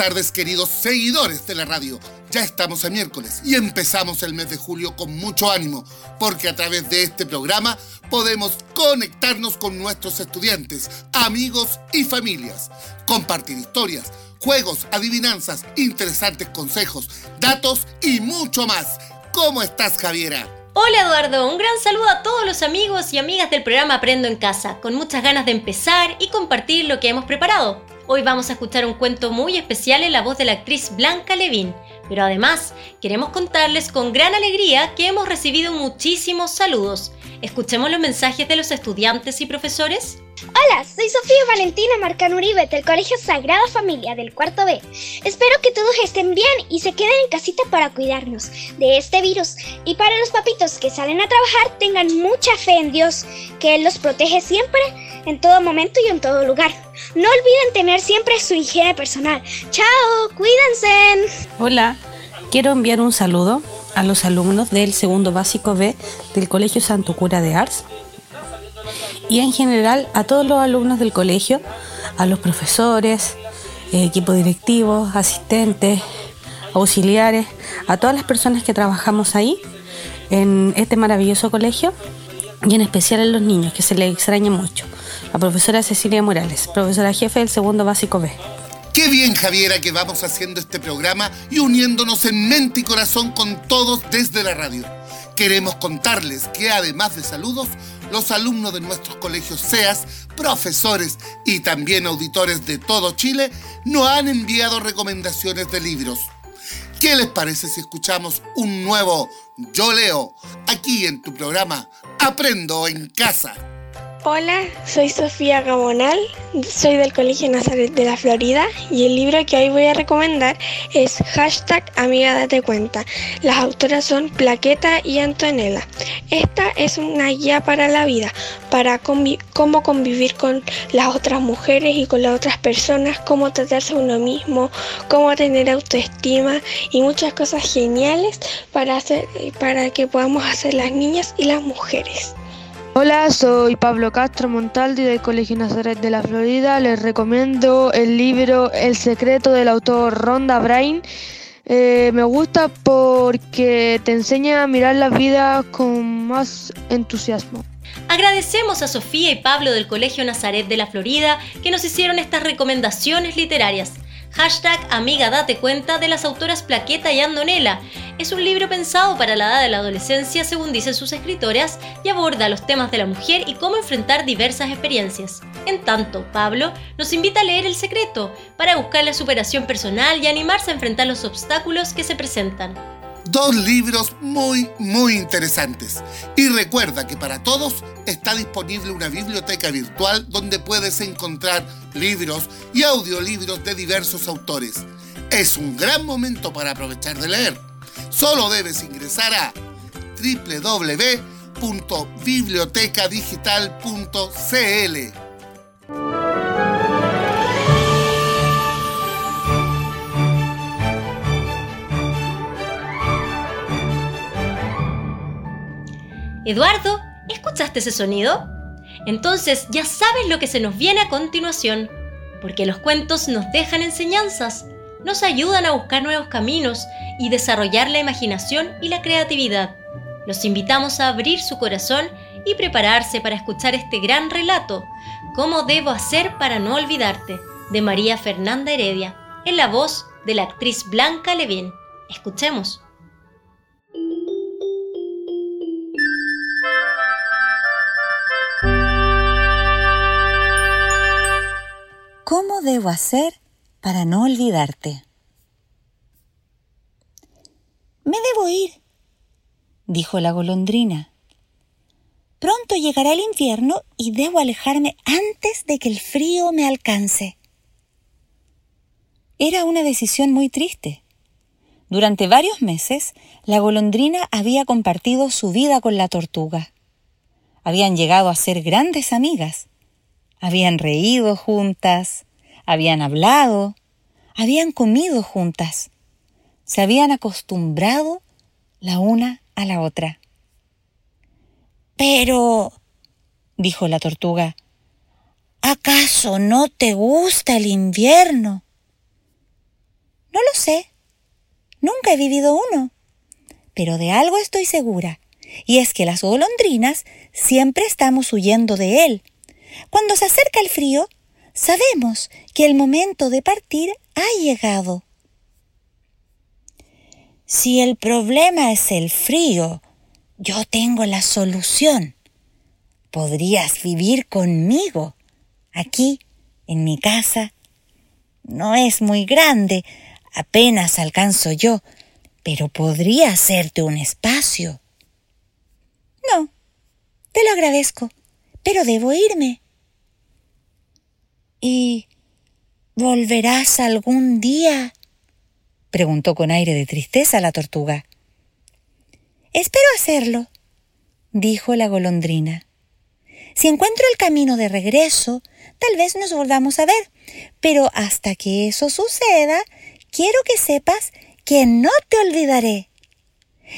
tardes, queridos seguidores de la radio. Ya estamos a miércoles y empezamos el mes de julio con mucho ánimo, porque a través de este programa podemos conectarnos con nuestros estudiantes, amigos y familias, compartir historias, juegos, adivinanzas, interesantes consejos, datos y mucho más. ¿Cómo estás, Javiera? Hola Eduardo, un gran saludo a todos los amigos y amigas del programa Aprendo en Casa, con muchas ganas de empezar y compartir lo que hemos preparado. Hoy vamos a escuchar un cuento muy especial en la voz de la actriz Blanca Levín, pero además queremos contarles con gran alegría que hemos recibido muchísimos saludos. Escuchemos los mensajes de los estudiantes y profesores. Hola, soy Sofía Valentina Marcan Uribe del Colegio Sagrada Familia del cuarto B. Espero que todos estén bien y se queden en casita para cuidarnos de este virus. Y para los papitos que salen a trabajar, tengan mucha fe en Dios, que Él los protege siempre, en todo momento y en todo lugar. No olviden tener siempre su higiene personal. ¡Chao! ¡Cuídense! Hola, quiero enviar un saludo a los alumnos del segundo básico B del Colegio Santo Cura de Ars y en general a todos los alumnos del colegio, a los profesores, eh, equipo directivo, asistentes, auxiliares, a todas las personas que trabajamos ahí en este maravilloso colegio y en especial a los niños, que se les extraña mucho. La profesora Cecilia Morales, profesora jefe del segundo básico B. Qué bien, Javiera, que vamos haciendo este programa y uniéndonos en mente y corazón con todos desde la radio. Queremos contarles que además de saludos, los alumnos de nuestros colegios SEAS, profesores y también auditores de todo Chile nos han enviado recomendaciones de libros. ¿Qué les parece si escuchamos un nuevo Yo Leo aquí en tu programa Aprendo en Casa? Hola, soy Sofía Gamonal, soy del Colegio Nazaret de la Florida y el libro que hoy voy a recomendar es hashtag Amiga Date Cuenta. Las autoras son Plaqueta y Antonella. Esta es una guía para la vida, para cómo convivir con las otras mujeres y con las otras personas, cómo tratarse uno mismo, cómo tener autoestima y muchas cosas geniales para, hacer, para que podamos hacer las niñas y las mujeres. Hola, soy Pablo Castro Montaldi del Colegio Nazaret de la Florida. Les recomiendo el libro El secreto del autor Ronda Brain. Eh, me gusta porque te enseña a mirar la vida con más entusiasmo. Agradecemos a Sofía y Pablo del Colegio Nazaret de la Florida que nos hicieron estas recomendaciones literarias. Hashtag Amiga Date Cuenta de las autoras Plaqueta y Andonela. Es un libro pensado para la edad de la adolescencia, según dicen sus escritoras, y aborda los temas de la mujer y cómo enfrentar diversas experiencias. En tanto, Pablo nos invita a leer El Secreto para buscar la superación personal y animarse a enfrentar los obstáculos que se presentan. Dos libros muy, muy interesantes. Y recuerda que para todos está disponible una biblioteca virtual donde puedes encontrar libros y audiolibros de diversos autores. Es un gran momento para aprovechar de leer. Solo debes ingresar a www.bibliotecadigital.cl. Eduardo, ¿escuchaste ese sonido? Entonces ya sabes lo que se nos viene a continuación, porque los cuentos nos dejan enseñanzas, nos ayudan a buscar nuevos caminos y desarrollar la imaginación y la creatividad. Los invitamos a abrir su corazón y prepararse para escuchar este gran relato, ¿Cómo debo hacer para no olvidarte? de María Fernanda Heredia, en la voz de la actriz Blanca Levín. Escuchemos. ¿Cómo debo hacer para no olvidarte? Me debo ir, dijo la golondrina. Pronto llegará el invierno y debo alejarme antes de que el frío me alcance. Era una decisión muy triste. Durante varios meses, la golondrina había compartido su vida con la tortuga. Habían llegado a ser grandes amigas habían reído juntas, habían hablado, habían comido juntas, se habían acostumbrado la una a la otra. Pero, dijo la tortuga, ¿acaso no te gusta el invierno? No lo sé. Nunca he vivido uno. Pero de algo estoy segura, y es que las golondrinas siempre estamos huyendo de él. Cuando se acerca el frío, sabemos que el momento de partir ha llegado. Si el problema es el frío, yo tengo la solución. Podrías vivir conmigo, aquí, en mi casa. No es muy grande, apenas alcanzo yo, pero podría hacerte un espacio. No, te lo agradezco, pero debo irme. ¿Y volverás algún día? preguntó con aire de tristeza la tortuga. Espero hacerlo, dijo la golondrina. Si encuentro el camino de regreso, tal vez nos volvamos a ver, pero hasta que eso suceda, quiero que sepas que no te olvidaré.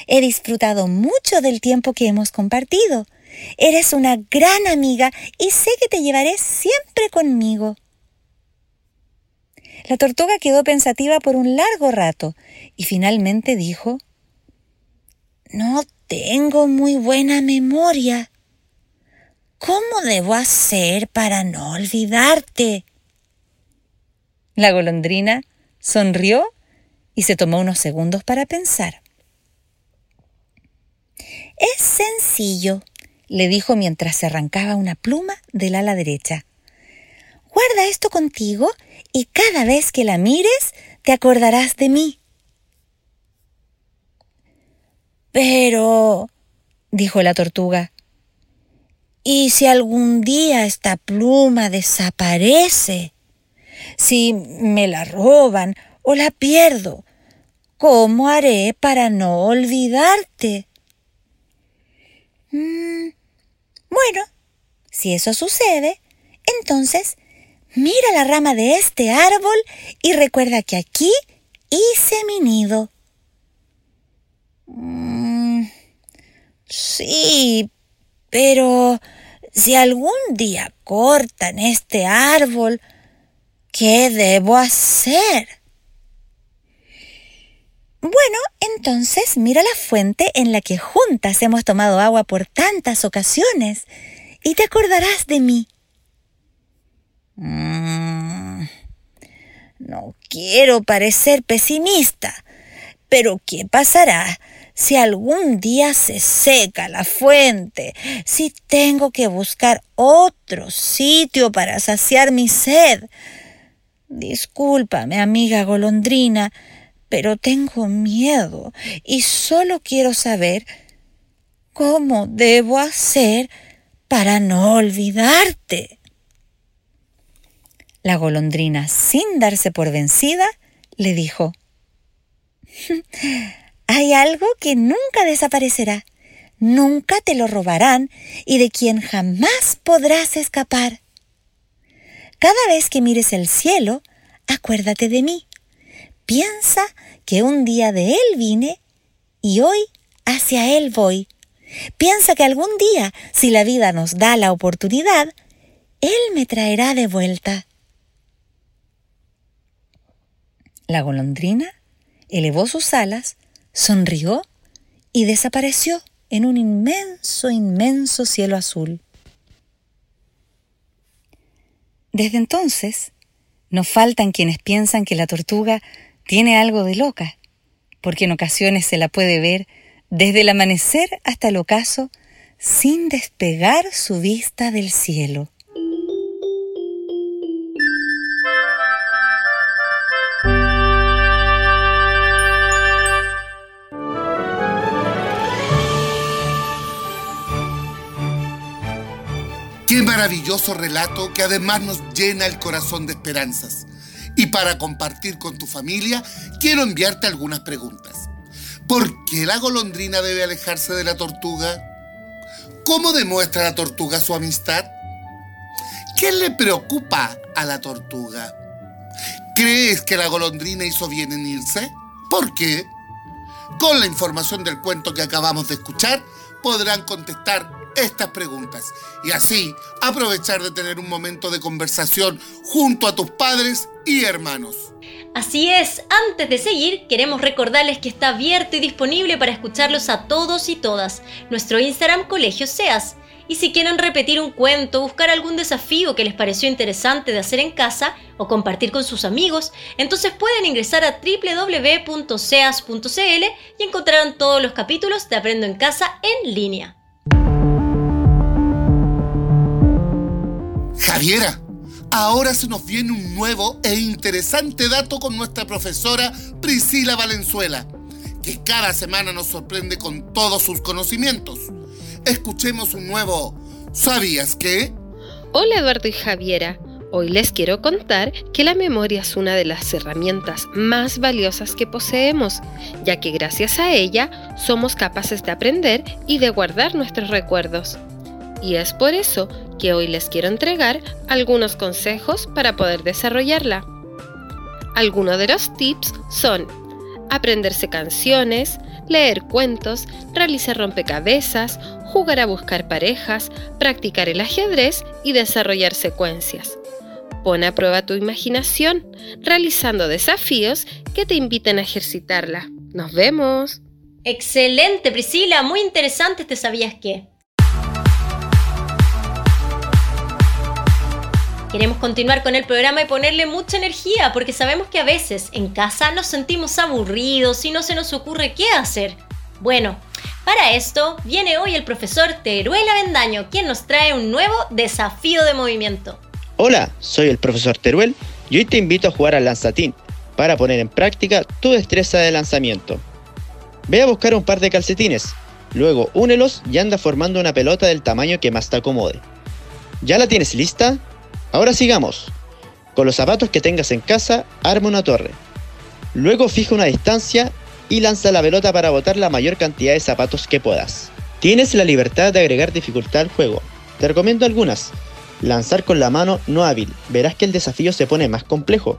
He disfrutado mucho del tiempo que hemos compartido. Eres una gran amiga y sé que te llevaré siempre conmigo. La tortuga quedó pensativa por un largo rato y finalmente dijo No tengo muy buena memoria. ¿Cómo debo hacer para no olvidarte? La golondrina sonrió y se tomó unos segundos para pensar. Es sencillo, le dijo mientras se arrancaba una pluma del ala derecha. Guarda esto contigo y cada vez que la mires te acordarás de mí. Pero, dijo la tortuga, ¿y si algún día esta pluma desaparece? Si me la roban o la pierdo, ¿cómo haré para no olvidarte? Mm, bueno, si eso sucede, entonces Mira la rama de este árbol y recuerda que aquí hice mi nido. Mm, sí, pero si algún día cortan este árbol, ¿qué debo hacer? Bueno, entonces mira la fuente en la que juntas hemos tomado agua por tantas ocasiones y te acordarás de mí. Mm, no quiero parecer pesimista, pero ¿qué pasará si algún día se seca la fuente? Si tengo que buscar otro sitio para saciar mi sed. Discúlpame, amiga golondrina, pero tengo miedo y solo quiero saber cómo debo hacer para no olvidarte. La golondrina, sin darse por vencida, le dijo, Hay algo que nunca desaparecerá, nunca te lo robarán y de quien jamás podrás escapar. Cada vez que mires el cielo, acuérdate de mí. Piensa que un día de él vine y hoy hacia él voy. Piensa que algún día, si la vida nos da la oportunidad, él me traerá de vuelta. La golondrina elevó sus alas, sonrió y desapareció en un inmenso, inmenso cielo azul. Desde entonces, no faltan quienes piensan que la tortuga tiene algo de loca, porque en ocasiones se la puede ver desde el amanecer hasta el ocaso sin despegar su vista del cielo. Qué maravilloso relato que además nos llena el corazón de esperanzas. Y para compartir con tu familia, quiero enviarte algunas preguntas. ¿Por qué la golondrina debe alejarse de la tortuga? ¿Cómo demuestra la tortuga su amistad? ¿Qué le preocupa a la tortuga? ¿Crees que la golondrina hizo bien en irse? ¿Por qué? Con la información del cuento que acabamos de escuchar, podrán contestar estas preguntas y así aprovechar de tener un momento de conversación junto a tus padres y hermanos. Así es, antes de seguir, queremos recordarles que está abierto y disponible para escucharlos a todos y todas. Nuestro Instagram Colegio SEAS. Y si quieren repetir un cuento, buscar algún desafío que les pareció interesante de hacer en casa o compartir con sus amigos, entonces pueden ingresar a www.seas.cl y encontrarán todos los capítulos de Aprendo en Casa en línea. Javiera, ahora se nos viene un nuevo e interesante dato con nuestra profesora Priscila Valenzuela, que cada semana nos sorprende con todos sus conocimientos escuchemos un nuevo ¿Sabías qué? Hola Eduardo y Javiera. Hoy les quiero contar que la memoria es una de las herramientas más valiosas que poseemos, ya que gracias a ella somos capaces de aprender y de guardar nuestros recuerdos. Y es por eso que hoy les quiero entregar algunos consejos para poder desarrollarla. Algunos de los tips son aprenderse canciones, leer cuentos, realizar rompecabezas, jugar a buscar parejas, practicar el ajedrez y desarrollar secuencias. Pon a prueba tu imaginación, realizando desafíos que te inviten a ejercitarla. ¡Nos vemos! Excelente, Priscila, muy interesante te sabías qué. Queremos continuar con el programa y ponerle mucha energía porque sabemos que a veces en casa nos sentimos aburridos y no se nos ocurre qué hacer. Bueno, para esto viene hoy el profesor Teruel Avendaño, quien nos trae un nuevo desafío de movimiento. Hola, soy el profesor Teruel y hoy te invito a jugar al lanzatín para poner en práctica tu destreza de lanzamiento. Ve a buscar un par de calcetines, luego únelos y anda formando una pelota del tamaño que más te acomode. ¿Ya la tienes lista? Ahora sigamos. Con los zapatos que tengas en casa, arma una torre. Luego fija una distancia y lanza la pelota para botar la mayor cantidad de zapatos que puedas. Tienes la libertad de agregar dificultad al juego. Te recomiendo algunas. Lanzar con la mano no hábil, verás que el desafío se pone más complejo.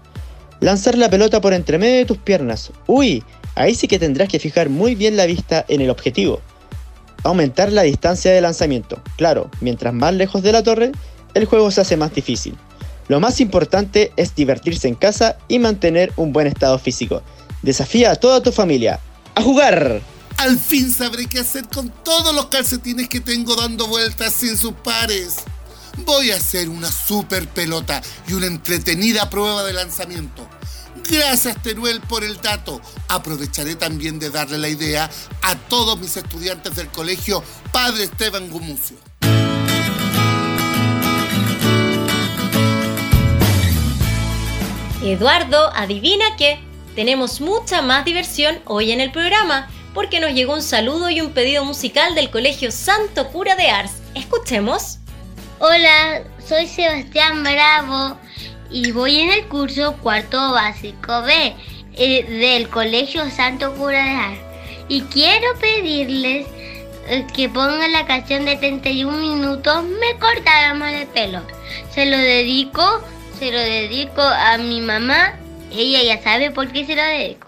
Lanzar la pelota por entre medio de tus piernas. Uy, ahí sí que tendrás que fijar muy bien la vista en el objetivo. Aumentar la distancia de lanzamiento. Claro, mientras más lejos de la torre, el juego se hace más difícil. Lo más importante es divertirse en casa y mantener un buen estado físico. Desafía a toda tu familia. ¡A jugar! Al fin sabré qué hacer con todos los calcetines que tengo dando vueltas sin sus pares. Voy a hacer una super pelota y una entretenida prueba de lanzamiento. Gracias Teruel por el dato. Aprovecharé también de darle la idea a todos mis estudiantes del colegio Padre Esteban Gumucio. Eduardo, adivina qué, tenemos mucha más diversión hoy en el programa, porque nos llegó un saludo y un pedido musical del Colegio Santo Cura de Ars. Escuchemos. Hola, soy Sebastián Bravo y voy en el curso cuarto básico B eh, del Colegio Santo Cura de Ars. Y quiero pedirles eh, que pongan la canción de 31 minutos, me cortaron el pelo. Se lo dedico se lo dedico a mi mamá. Ella ya sabe por qué se lo dedico.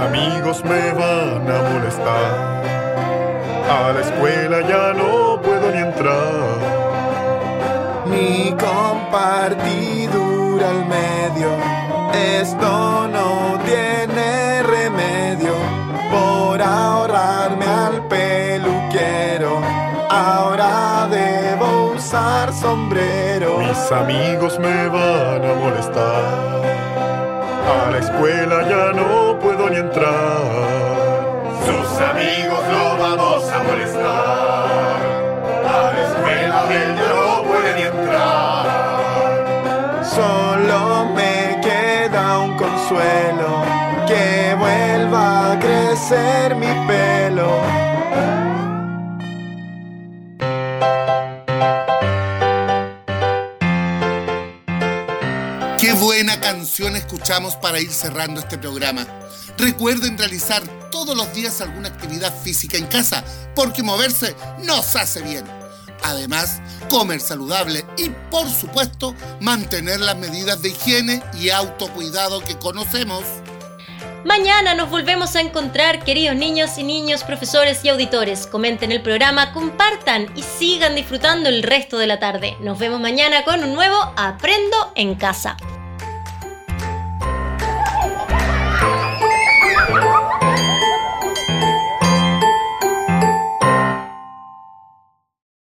Amigos me van a molestar. A la escuela ya no puedo ni entrar. Mi compartidura al medio. Esto no tiene remedio. Por ahorrarme al peluquero. Ahora debo usar sombrero. Mis amigos me van a molestar. A la escuela ya no puedo ni entrar. Sus amigos lo vamos a molestar. A la escuela él ya no puede ni entrar. Solo me queda un consuelo. Que vuelva a crecer mi pelo. Escuchamos para ir cerrando este programa. Recuerden realizar todos los días alguna actividad física en casa, porque moverse nos hace bien. Además, comer saludable y, por supuesto, mantener las medidas de higiene y autocuidado que conocemos. Mañana nos volvemos a encontrar, queridos niños y niños, profesores y auditores. Comenten el programa, compartan y sigan disfrutando el resto de la tarde. Nos vemos mañana con un nuevo Aprendo en Casa.